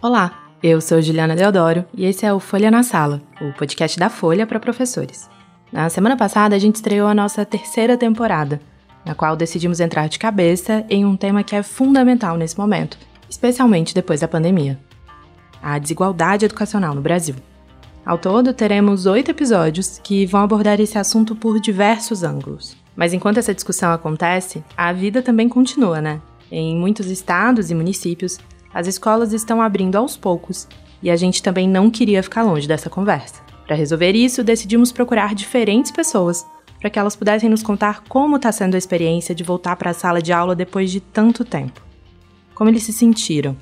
Olá, eu sou Juliana Deodoro e esse é o Folha na Sala, o podcast da Folha para professores. Na semana passada a gente estreou a nossa terceira temporada, na qual decidimos entrar de cabeça em um tema que é fundamental nesse momento, especialmente depois da pandemia: a desigualdade educacional no Brasil. Ao todo, teremos oito episódios que vão abordar esse assunto por diversos ângulos. Mas enquanto essa discussão acontece, a vida também continua, né? Em muitos estados e municípios, as escolas estão abrindo aos poucos e a gente também não queria ficar longe dessa conversa. Para resolver isso, decidimos procurar diferentes pessoas para que elas pudessem nos contar como está sendo a experiência de voltar para a sala de aula depois de tanto tempo. Como eles se sentiram,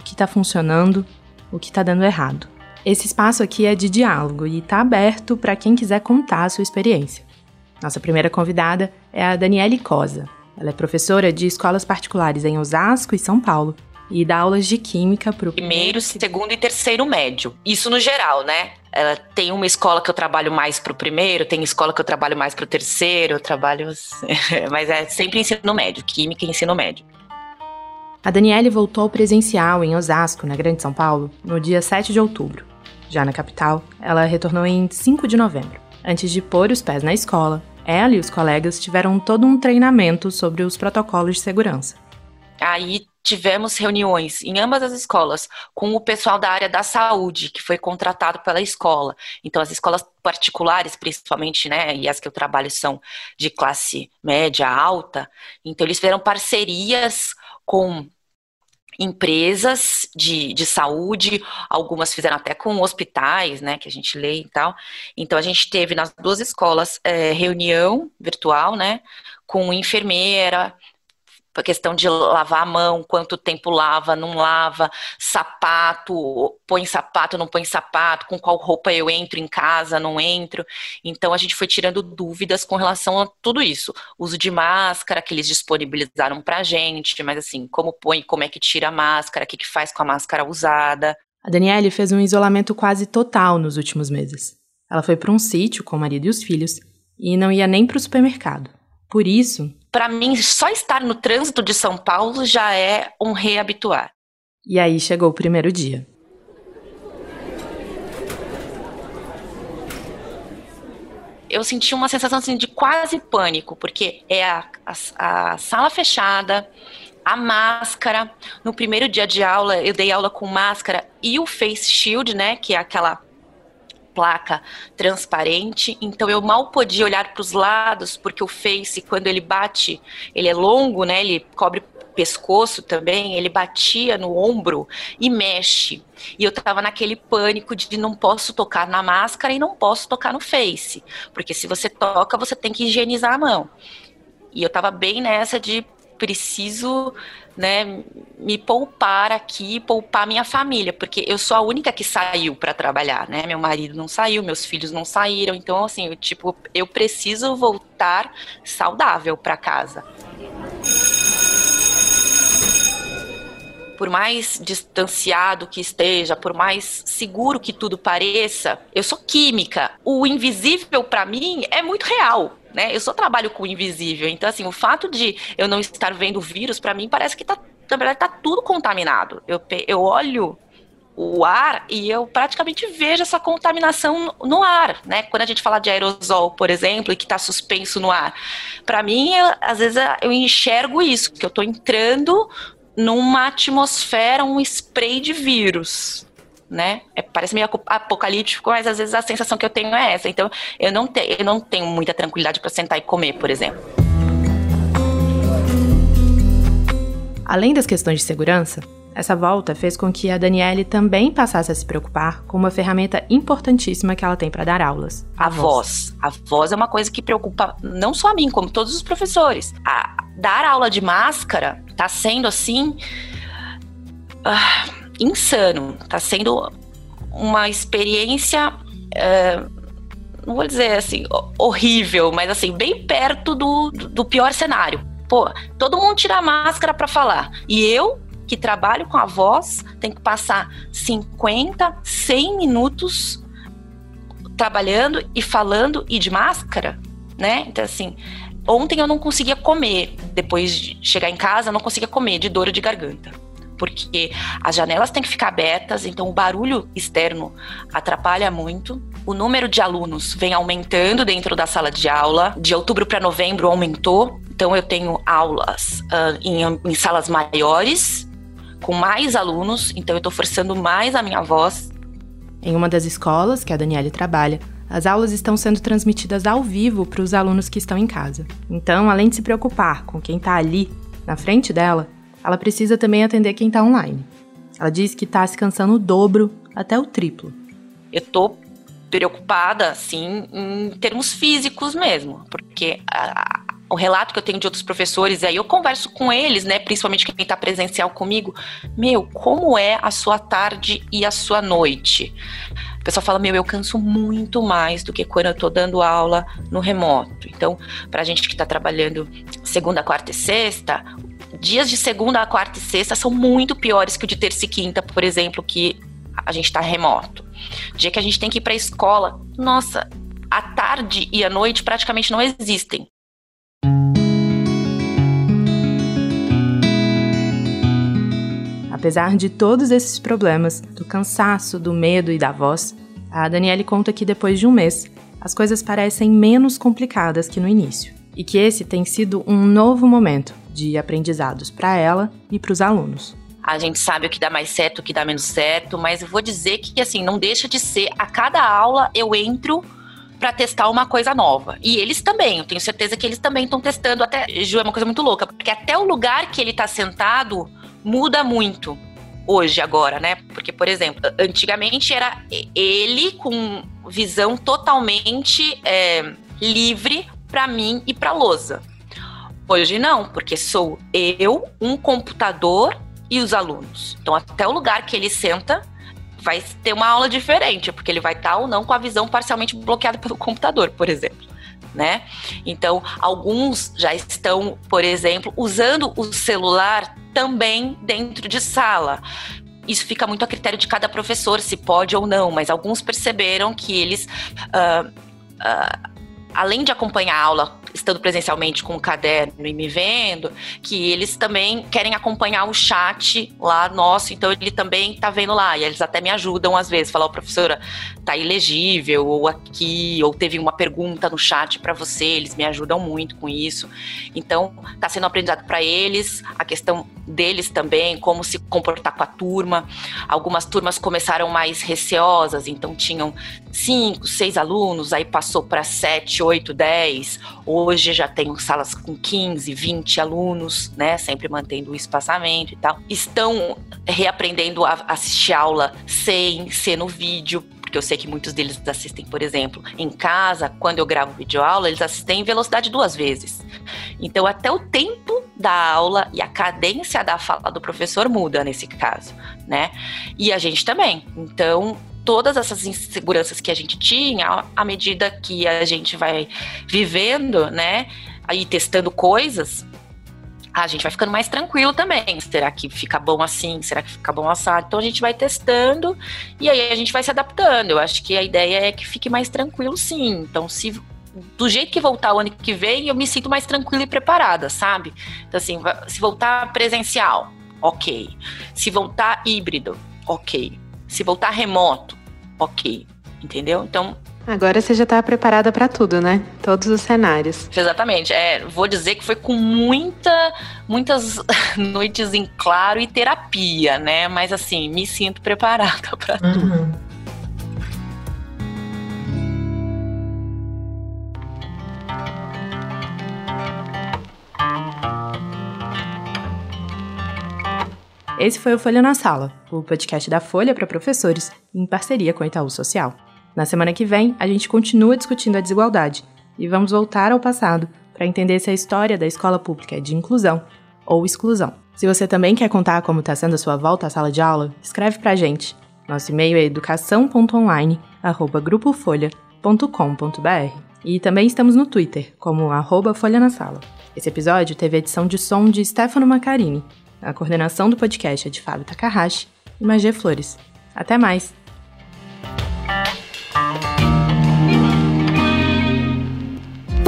o que está funcionando, o que está dando errado. Esse espaço aqui é de diálogo e está aberto para quem quiser contar a sua experiência. Nossa primeira convidada é a Daniele Cosa. Ela é professora de escolas particulares em Osasco e São Paulo e dá aulas de química para o primeiro, segundo e terceiro médio. Isso no geral, né? Ela tem uma escola que eu trabalho mais para o primeiro, tem escola que eu trabalho mais para o terceiro, eu trabalho. Mas é sempre ensino médio, química e ensino médio. A Daniele voltou presencial em Osasco, na Grande São Paulo, no dia 7 de outubro. Já na capital, ela retornou em 5 de novembro. Antes de pôr os pés na escola, ela e os colegas tiveram todo um treinamento sobre os protocolos de segurança. Aí tivemos reuniões em ambas as escolas com o pessoal da área da saúde que foi contratado pela escola. Então as escolas particulares, principalmente, né, e as que eu trabalho são de classe média alta, então eles fizeram parcerias com empresas de, de saúde, algumas fizeram até com hospitais, né, que a gente lê e tal. Então a gente teve nas duas escolas é, reunião virtual, né, com enfermeira, a questão de lavar a mão, quanto tempo lava, não lava, sapato, põe sapato, não põe sapato, com qual roupa eu entro em casa, não entro. Então a gente foi tirando dúvidas com relação a tudo isso. Uso de máscara que eles disponibilizaram pra gente, mas assim, como põe, como é que tira a máscara, o que, que faz com a máscara usada. A Daniele fez um isolamento quase total nos últimos meses. Ela foi para um sítio com o marido e os filhos e não ia nem para o supermercado. Por isso, para mim, só estar no trânsito de São Paulo já é um reabituar. E aí chegou o primeiro dia. eu senti uma sensação assim, de quase pânico, porque é a, a, a, sala fechada, a máscara. No primeiro dia de aula, eu dei aula com máscara e o face shield, né, que é aquela placa transparente, então eu mal podia olhar para os lados, porque o Face, quando ele bate, ele é longo, né? Ele cobre pescoço também, ele batia no ombro e mexe. E eu tava naquele pânico de não posso tocar na máscara e não posso tocar no Face, porque se você toca, você tem que higienizar a mão. E eu tava bem nessa de preciso né, me poupar aqui, poupar minha família, porque eu sou a única que saiu para trabalhar, né? Meu marido não saiu, meus filhos não saíram, então assim, eu, tipo, eu preciso voltar saudável para casa. Por mais distanciado que esteja, por mais seguro que tudo pareça, eu sou química. O invisível para mim é muito real né? Eu só trabalho com o invisível, então assim, o fato de eu não estar vendo o vírus, para mim parece que tá, na verdade, tá tudo contaminado. Eu, eu olho o ar e eu praticamente vejo essa contaminação no ar, né? Quando a gente fala de aerosol, por exemplo, e que está suspenso no ar, para mim, eu, às vezes eu enxergo isso, que eu estou entrando numa atmosfera, um spray de vírus, né? É, parece meio apocalíptico, mas às vezes a sensação que eu tenho é essa. Então, eu não, te, eu não tenho muita tranquilidade para sentar e comer, por exemplo. Além das questões de segurança, essa volta fez com que a Daniele também passasse a se preocupar com uma ferramenta importantíssima que ela tem para dar aulas: a, a voz. voz. A voz é uma coisa que preocupa não só a mim, como todos os professores. A, dar aula de máscara está sendo assim. Uh, insano. Tá sendo uma experiência. Uh, não vou dizer assim, horrível, mas assim, bem perto do, do pior cenário. Pô, todo mundo tira a máscara para falar. E eu, que trabalho com a voz, tenho que passar 50, 100 minutos trabalhando e falando e de máscara, né? Então, assim, ontem eu não conseguia comer. Depois de chegar em casa, eu não conseguia comer de dor de garganta porque as janelas têm que ficar abertas, então o barulho externo atrapalha muito. O número de alunos vem aumentando dentro da sala de aula. De outubro para novembro aumentou. Então eu tenho aulas uh, em, em salas maiores, com mais alunos, então eu estou forçando mais a minha voz. Em uma das escolas que a Daniele trabalha, as aulas estão sendo transmitidas ao vivo para os alunos que estão em casa. Então, além de se preocupar com quem está ali, na frente dela, ela precisa também atender quem está online. Ela diz que está se cansando o dobro até o triplo. Eu tô preocupada, assim, em termos físicos mesmo, porque a, a, o relato que eu tenho de outros professores, aí eu converso com eles, né, principalmente quem está presencial comigo, meu, como é a sua tarde e a sua noite? O pessoal fala, meu, eu canso muito mais do que quando eu estou dando aula no remoto. Então, para a gente que está trabalhando segunda, quarta e sexta, dias de segunda a quarta e sexta são muito piores que o de terça e quinta, por exemplo, que a gente está remoto. Dia que a gente tem que ir para a escola, nossa, a tarde e a noite praticamente não existem. Apesar de todos esses problemas, do cansaço, do medo e da voz, a Daniele conta que depois de um mês, as coisas parecem menos complicadas que no início. E que esse tem sido um novo momento de aprendizados para ela e para os alunos. A gente sabe o que dá mais certo, o que dá menos certo, mas eu vou dizer que assim, não deixa de ser a cada aula eu entro para testar uma coisa nova. E eles também, eu tenho certeza que eles também estão testando. Até, Ju, é uma coisa muito louca, porque até o lugar que ele está sentado muda muito hoje, agora, né? Porque, por exemplo, antigamente era ele com visão totalmente é, livre para mim e para lousa. Hoje não, porque sou eu, um computador e os alunos. Então, até o lugar que ele senta vai ter uma aula diferente, porque ele vai estar ou não com a visão parcialmente bloqueada pelo computador, por exemplo. Né? Então, alguns já estão, por exemplo, usando o celular também dentro de sala. Isso fica muito a critério de cada professor, se pode ou não, mas alguns perceberam que eles, uh, uh, além de acompanhar a aula estando presencialmente com o caderno e me vendo, que eles também querem acompanhar o chat lá nosso, então ele também tá vendo lá, e eles até me ajudam às vezes, falar, oh, professora, tá ilegível, ou aqui, ou teve uma pergunta no chat para você, eles me ajudam muito com isso. Então, tá sendo aprendizado para eles, a questão deles também, como se comportar com a turma. Algumas turmas começaram mais receosas, então tinham cinco, seis alunos, aí passou para sete, oito, dez, Hoje já tenho salas com 15, 20 alunos, né? Sempre mantendo o espaçamento e tal. Estão reaprendendo a assistir aula sem ser no vídeo, porque eu sei que muitos deles assistem, por exemplo, em casa, quando eu gravo videoaula, eles assistem em velocidade duas vezes. Então, até o tempo da aula e a cadência da fala do professor muda nesse caso, né? E a gente também. Então, todas essas inseguranças que a gente tinha, à medida que a gente vai vivendo, né, aí testando coisas, a gente vai ficando mais tranquilo também. Será que fica bom assim? Será que fica bom assado? Então a gente vai testando e aí a gente vai se adaptando. Eu acho que a ideia é que fique mais tranquilo, sim. Então, se do jeito que voltar o ano que vem, eu me sinto mais tranquila e preparada, sabe? Então, assim, se voltar presencial, ok. Se voltar híbrido, ok. Se voltar remoto, ok. Entendeu? Então. Agora você já está preparada para tudo, né? Todos os cenários. Exatamente. É, vou dizer que foi com muita, muitas noites em claro e terapia, né? Mas assim, me sinto preparada para uhum. tudo. Esse foi o Folha na Sala, o podcast da Folha para professores, em parceria com a Itaú Social. Na semana que vem, a gente continua discutindo a desigualdade e vamos voltar ao passado para entender se a história da escola pública é de inclusão ou exclusão. Se você também quer contar como está sendo a sua volta à sala de aula, escreve para a gente. Nosso e-mail é educação.online@grupofolha.com.br. E também estamos no Twitter, como arroba Folha na Sala. Esse episódio teve edição de som de Stefano Macarini a coordenação do podcast é de Fábio Takahashi e Magê Flores. Até mais!